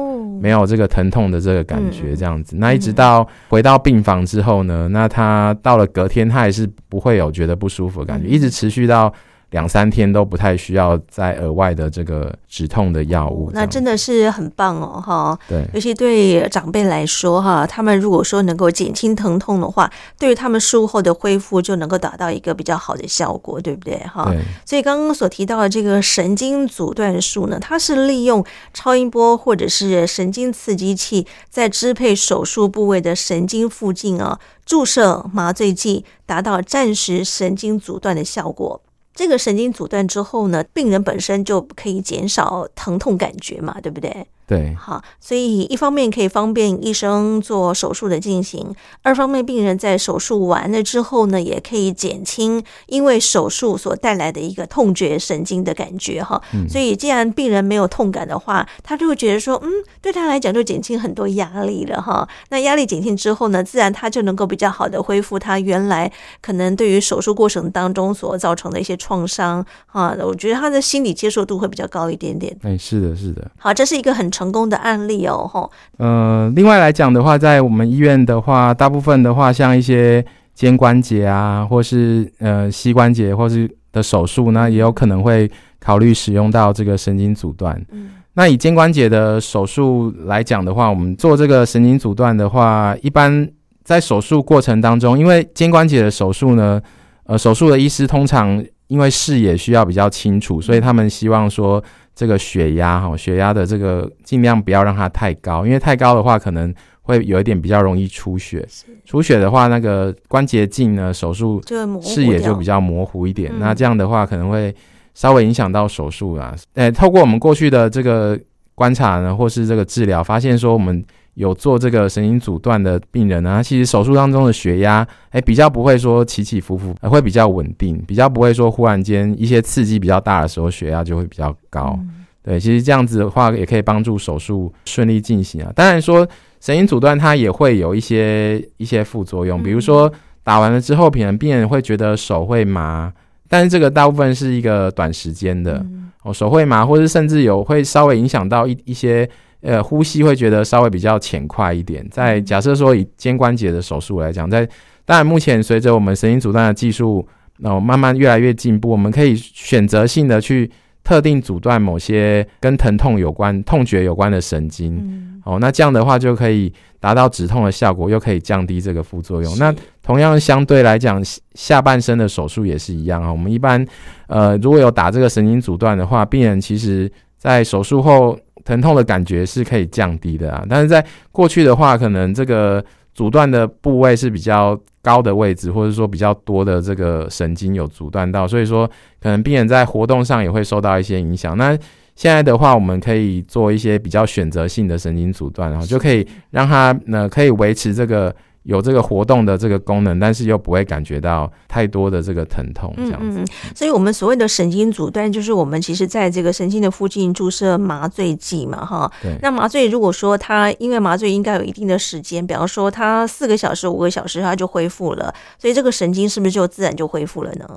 没有这个疼痛的这个感觉，这样子。那一直到回到病房之后呢，那他到了隔天，他还是不会有觉得不舒服的感觉，一直持续到。两三天都不太需要再额外的这个止痛的药物，那真的是很棒哦，哈。对，尤其对长辈来说，哈，他们如果说能够减轻疼痛的话，对于他们术后的恢复就能够达到一个比较好的效果，对不对？哈。对。所以刚刚所提到的这个神经阻断术呢，它是利用超音波或者是神经刺激器，在支配手术部位的神经附近啊，注射麻醉剂，达到暂时神经阻断的效果。这个神经阻断之后呢，病人本身就可以减少疼痛感觉嘛，对不对？对，好，所以一方面可以方便医生做手术的进行，二方面病人在手术完了之后呢，也可以减轻因为手术所带来的一个痛觉神经的感觉哈。嗯，所以既然病人没有痛感的话，他就会觉得说，嗯，对他来讲就减轻很多压力了哈。那压力减轻之后呢，自然他就能够比较好的恢复他原来可能对于手术过程当中所造成的一些创伤哈。我觉得他的心理接受度会比较高一点点。哎，是的，是的。好，这是一个很。成功的案例哦，吼。呃，另外来讲的话，在我们医院的话，大部分的话，像一些肩关节啊，或是呃膝关节，或是的手术那，也有可能会考虑使用到这个神经阻断。嗯，那以肩关节的手术来讲的话，我们做这个神经阻断的话，一般在手术过程当中，因为肩关节的手术呢，呃，手术的医师通常因为视野需要比较清楚，所以他们希望说。这个血压哈，血压的这个尽量不要让它太高，因为太高的话可能会有一点比较容易出血。出血的话，那个关节镜呢，手术视野就比较模糊一点。那这样的话可能会稍微影响到手术啊。诶，透过我们过去的这个观察呢，或是这个治疗，发现说我们。有做这个神经阻断的病人呢，其实手术当中的血压，哎，比较不会说起起伏伏，会比较稳定，比较不会说忽然间一些刺激比较大的时候，血压就会比较高。嗯、对，其实这样子的话，也可以帮助手术顺利进行啊。当然说神经阻断它也会有一些一些副作用，比如说打完了之后，可能病人会觉得手会麻，但是这个大部分是一个短时间的哦，手会麻，或者甚至有会稍微影响到一一些。呃，呼吸会觉得稍微比较浅快一点。在假设说以肩关节的手术来讲，在当然目前随着我们神经阻断的技术，那慢慢越来越进步，我们可以选择性的去特定阻断某些跟疼痛有关、痛觉有关的神经。哦，那这样的话就可以达到止痛的效果，又可以降低这个副作用。那同样相对来讲，下半身的手术也是一样啊。我们一般呃，如果有打这个神经阻断的话，病人其实在手术后疼痛的感觉是可以降低的啊。但是在过去的话，可能这个阻断的部位是比较高的位置，或者说比较多的这个神经有阻断到，所以说可能病人在活动上也会受到一些影响。那现在的话，我们可以做一些比较选择性的神经阻断，然后就可以让他呢可以维持这个。有这个活动的这个功能，但是又不会感觉到太多的这个疼痛，这样子。嗯嗯，所以，我们所谓的神经阻断，就是我们其实在这个神经的附近注射麻醉剂嘛，哈。对。那麻醉如果说它因为麻醉应该有一定的时间，比方说它四个小时、五个小时，它就恢复了，所以这个神经是不是就自然就恢复了呢？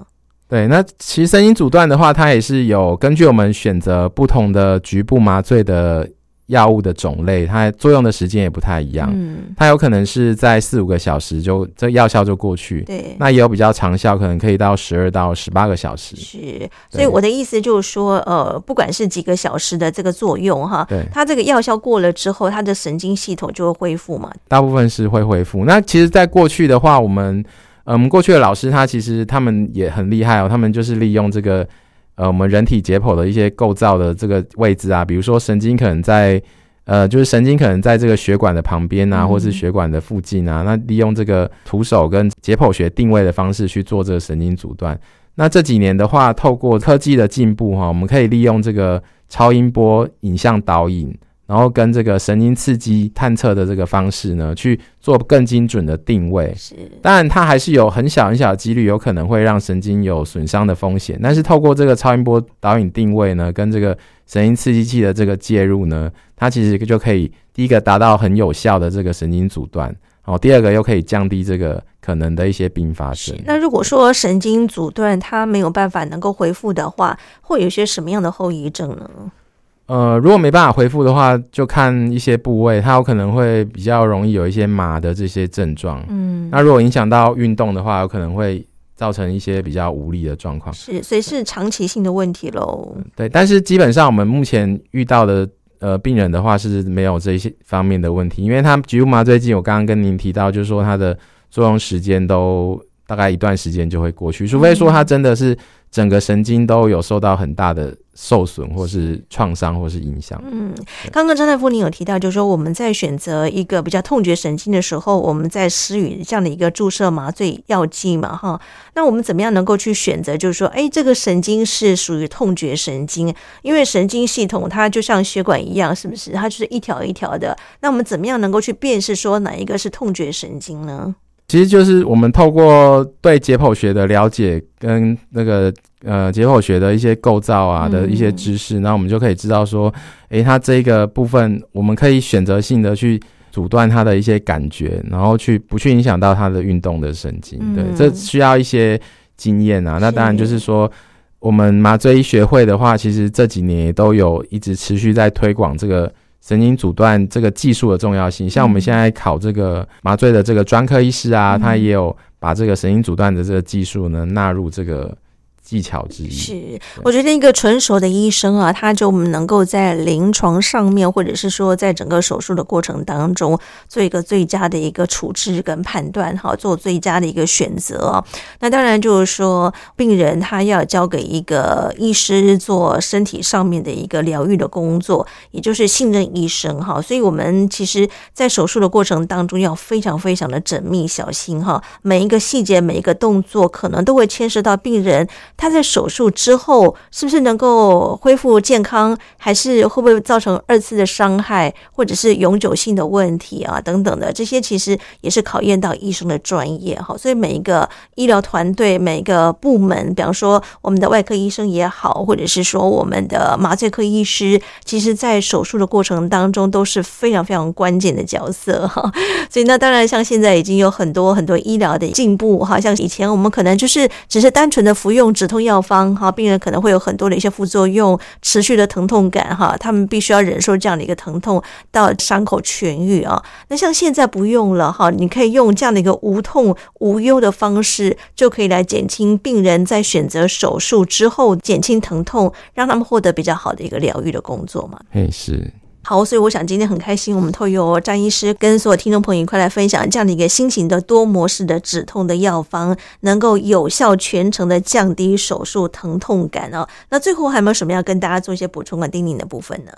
对。那其实神经阻断的话，它也是有根据我们选择不同的局部麻醉的。药物的种类，它作用的时间也不太一样。嗯，它有可能是在四五个小时就这药效就过去。对，那也有比较长效，可能可以到十二到十八个小时。是，所以我的意思就是说，呃，不管是几个小时的这个作用哈，对，它这个药效过了之后，它的神经系统就会恢复嘛。大部分是会恢复。那其实，在过去的话，我们，嗯，我们过去的老师他其实他们也很厉害哦，他们就是利用这个。呃，我们人体解剖的一些构造的这个位置啊，比如说神经可能在，呃，就是神经可能在这个血管的旁边啊，或是血管的附近啊，那利用这个徒手跟解剖学定位的方式去做这个神经阻断。那这几年的话，透过科技的进步哈，我们可以利用这个超音波影像导引。然后跟这个神经刺激探测的这个方式呢，去做更精准的定位。是，当然它还是有很小很小的几率，有可能会让神经有损伤的风险。但是透过这个超音波导引定位呢，跟这个神经刺激器的这个介入呢，它其实就可以第一个达到很有效的这个神经阻断，哦，第二个又可以降低这个可能的一些并发症。那如果说神经阻断它没有办法能够恢复的话，会有些什么样的后遗症呢？呃，如果没办法恢复的话，就看一些部位，它有可能会比较容易有一些麻的这些症状。嗯，那如果影响到运动的话，有可能会造成一些比较无力的状况。是，所以是长期性的问题喽。对，但是基本上我们目前遇到的呃病人的话是没有这些方面的问题，因为他局部麻醉剂，我刚刚跟您提到，就是说它的作用时间都大概一段时间就会过去，除非说他真的是整个神经都有受到很大的。受损或是创伤或是影响。嗯，刚刚张大夫您有提到，就是说我们在选择一个比较痛觉神经的时候，我们在施予这样的一个注射麻醉药剂嘛，哈。那我们怎么样能够去选择？就是说，哎，这个神经是属于痛觉神经，因为神经系统它就像血管一样，是不是？它就是一条一条的。那我们怎么样能够去辨识说哪一个是痛觉神经呢？其实就是我们透过对解剖学的了解跟那个呃解剖学的一些构造啊的一些知识，那、嗯、我们就可以知道说，诶，它这个部分我们可以选择性的去阻断它的一些感觉，然后去不去影响到它的运动的神经。对，嗯、这需要一些经验啊。那当然就是说，我们麻醉医学会的话，其实这几年也都有一直持续在推广这个。神经阻断这个技术的重要性，像我们现在考这个麻醉的这个专科医师啊，他也有把这个神经阻断的这个技术呢纳入这个。技巧之一是，我觉得一个纯熟的医生啊，他就能够在临床上面，或者是说在整个手术的过程当中，做一个最佳的一个处置跟判断，哈，做最佳的一个选择。那当然就是说，病人他要交给一个医师做身体上面的一个疗愈的工作，也就是信任医生哈。所以我们其实，在手术的过程当中，要非常非常的缜密小心哈，每一个细节，每一个动作，可能都会牵涉到病人。他在手术之后是不是能够恢复健康，还是会不会造成二次的伤害，或者是永久性的问题啊等等的，这些其实也是考验到医生的专业哈。所以每一个医疗团队、每一个部门，比方说我们的外科医生也好，或者是说我们的麻醉科医师，其实在手术的过程当中都是非常非常关键的角色哈。所以那当然，像现在已经有很多很多医疗的进步哈，像以前我们可能就是只是单纯的服用止痛药方哈，病人可能会有很多的一些副作用，持续的疼痛感哈，他们必须要忍受这样的一个疼痛到伤口痊愈啊。那像现在不用了哈，你可以用这样的一个无痛无忧的方式，就可以来减轻病人在选择手术之后减轻疼痛，让他们获得比较好的一个疗愈的工作嘛。哎，是。好，所以我想今天很开心，我们透过张医师跟所有听众朋友一块来分享这样的一个新型的多模式的止痛的药方，能够有效全程的降低手术疼痛感哦。那最后还有没有什么要跟大家做一些补充和叮咛的部分呢？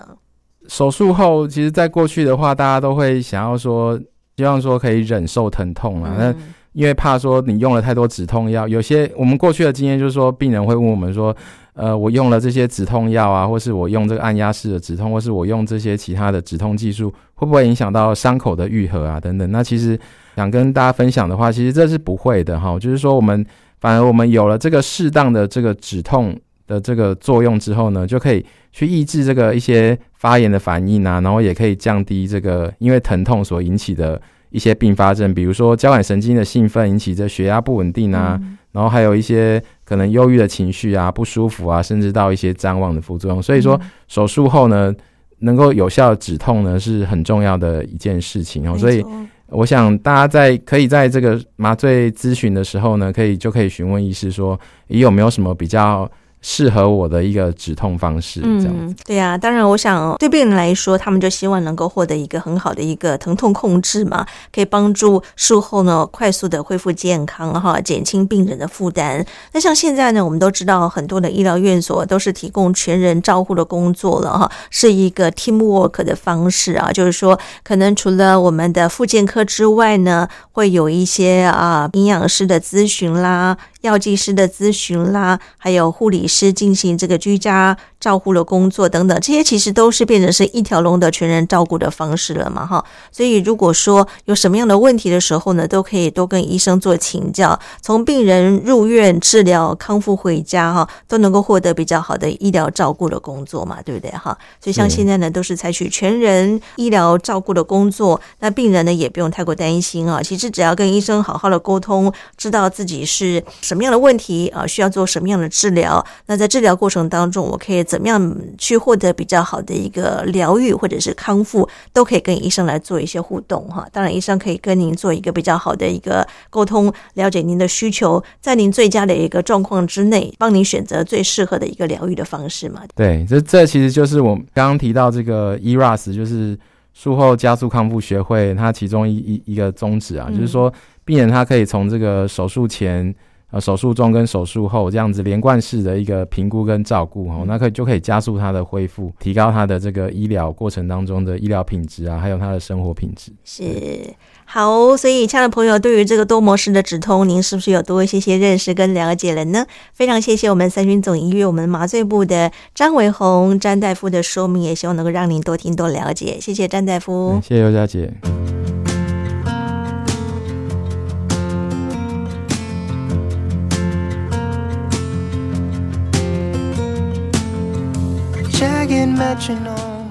手术后，其实在过去的话，大家都会想要说，希望说可以忍受疼痛啊。那、嗯、因为怕说你用了太多止痛药，有些我们过去的经验就是说，病人会问我们说。呃，我用了这些止痛药啊，或是我用这个按压式的止痛，或是我用这些其他的止痛技术，会不会影响到伤口的愈合啊？等等。那其实想跟大家分享的话，其实这是不会的哈。就是说，我们反而我们有了这个适当的这个止痛的这个作用之后呢，就可以去抑制这个一些发炎的反应啊，然后也可以降低这个因为疼痛所引起的一些并发症，比如说交感神经的兴奋引起这血压不稳定啊。嗯然后还有一些可能忧郁的情绪啊、不舒服啊，甚至到一些譫妄的副作用。所以说，手术后呢，能够有效止痛呢，是很重要的一件事情哦。所以，我想大家在可以在这个麻醉咨询的时候呢，可以就可以询问医师说，你有没有什么比较。适合我的一个止痛方式，这样子。嗯，对呀，当然，我想对病人来说，他们就希望能够获得一个很好的一个疼痛控制嘛，可以帮助术后呢快速的恢复健康哈，减轻病人的负担。那像现在呢，我们都知道很多的医疗院所都是提供全人照护的工作了哈，是一个 teamwork 的方式啊，就是说可能除了我们的复健科之外呢，会有一些啊营养师的咨询啦。药剂师的咨询啦，还有护理是进行这个居家照护的工作等等，这些其实都是变成是一条龙的全人照顾的方式了嘛，哈。所以如果说有什么样的问题的时候呢，都可以多跟医生做请教。从病人入院治疗康复回家，哈，都能够获得比较好的医疗照顾的工作嘛，对不对，哈？所以像现在呢，都是采取全人医疗照顾的工作，那病人呢也不用太过担心啊。其实只要跟医生好好的沟通，知道自己是什么样的问题啊，需要做什么样的治疗，那在治疗过程当中，我可以怎么样去获得比较好的一个疗愈或者是康复，都可以跟医生来做一些互动哈。当然，医生可以跟您做一个比较好的一个沟通，了解您的需求，在您最佳的一个状况之内，帮您选择最适合的一个疗愈的方式嘛。对，这这其实就是我刚刚提到这个 ERAS，就是术后加速康复学会，它其中一一一个宗旨啊，嗯、就是说病人他可以从这个手术前。呃，手术中跟手术后这样子连贯式的一个评估跟照顾哦，那可以就可以加速他的恢复，提高他的这个医疗过程当中的医疗品质啊，还有他的生活品质。是好，所以亲爱的朋友，对于这个多模式的止痛，您是不是有多一些些认识跟了解了呢？非常谢谢我们三军总医院我们麻醉部的张维红詹大夫的说明，也希望能够让您多听多了解。谢谢詹大夫，谢谢尤佳姐。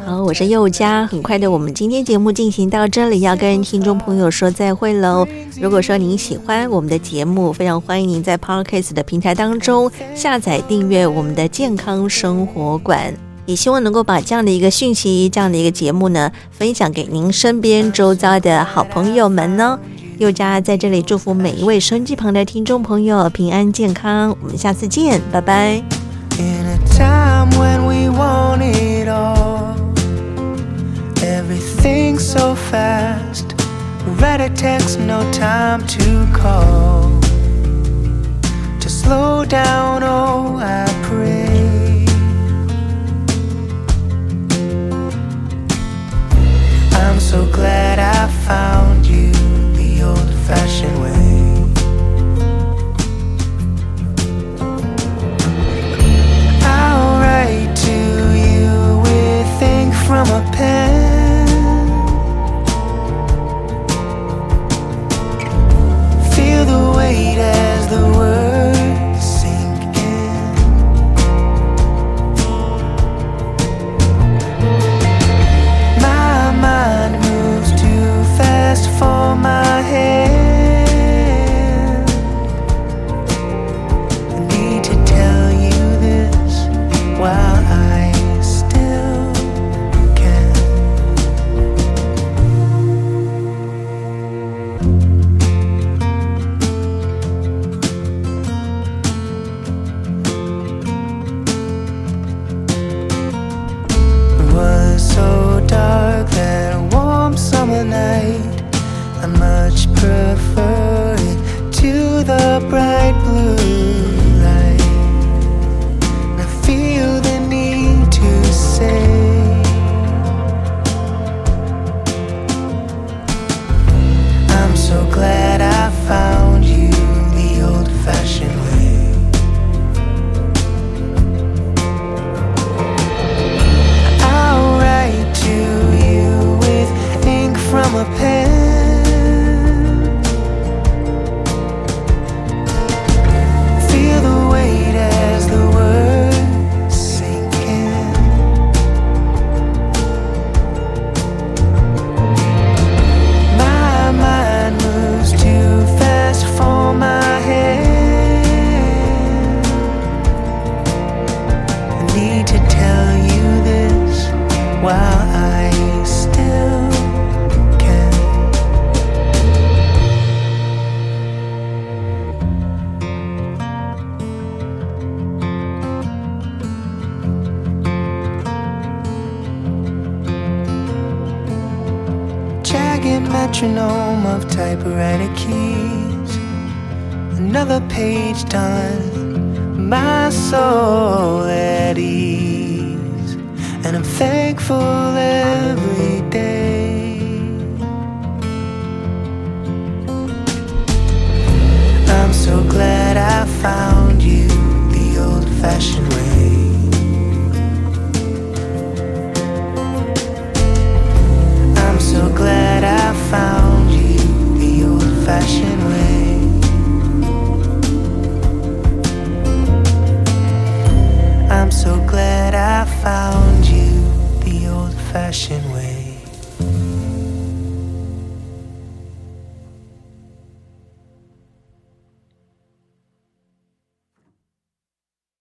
好，我是佑佳。很快的，我们今天节目进行到这里，要跟听众朋友说再会喽。如果说您喜欢我们的节目，非常欢迎您在 Podcast 的平台当中下载订阅我们的健康生活馆，也希望能够把这样的一个讯息、这样的一个节目呢，分享给您身边周遭的好朋友们呢。佑佳在这里祝福每一位收音机旁的听众朋友平安健康。我们下次见，拜拜。In a time when want it all, everything so fast. Read a text, no time to call. To slow down, oh, I pray.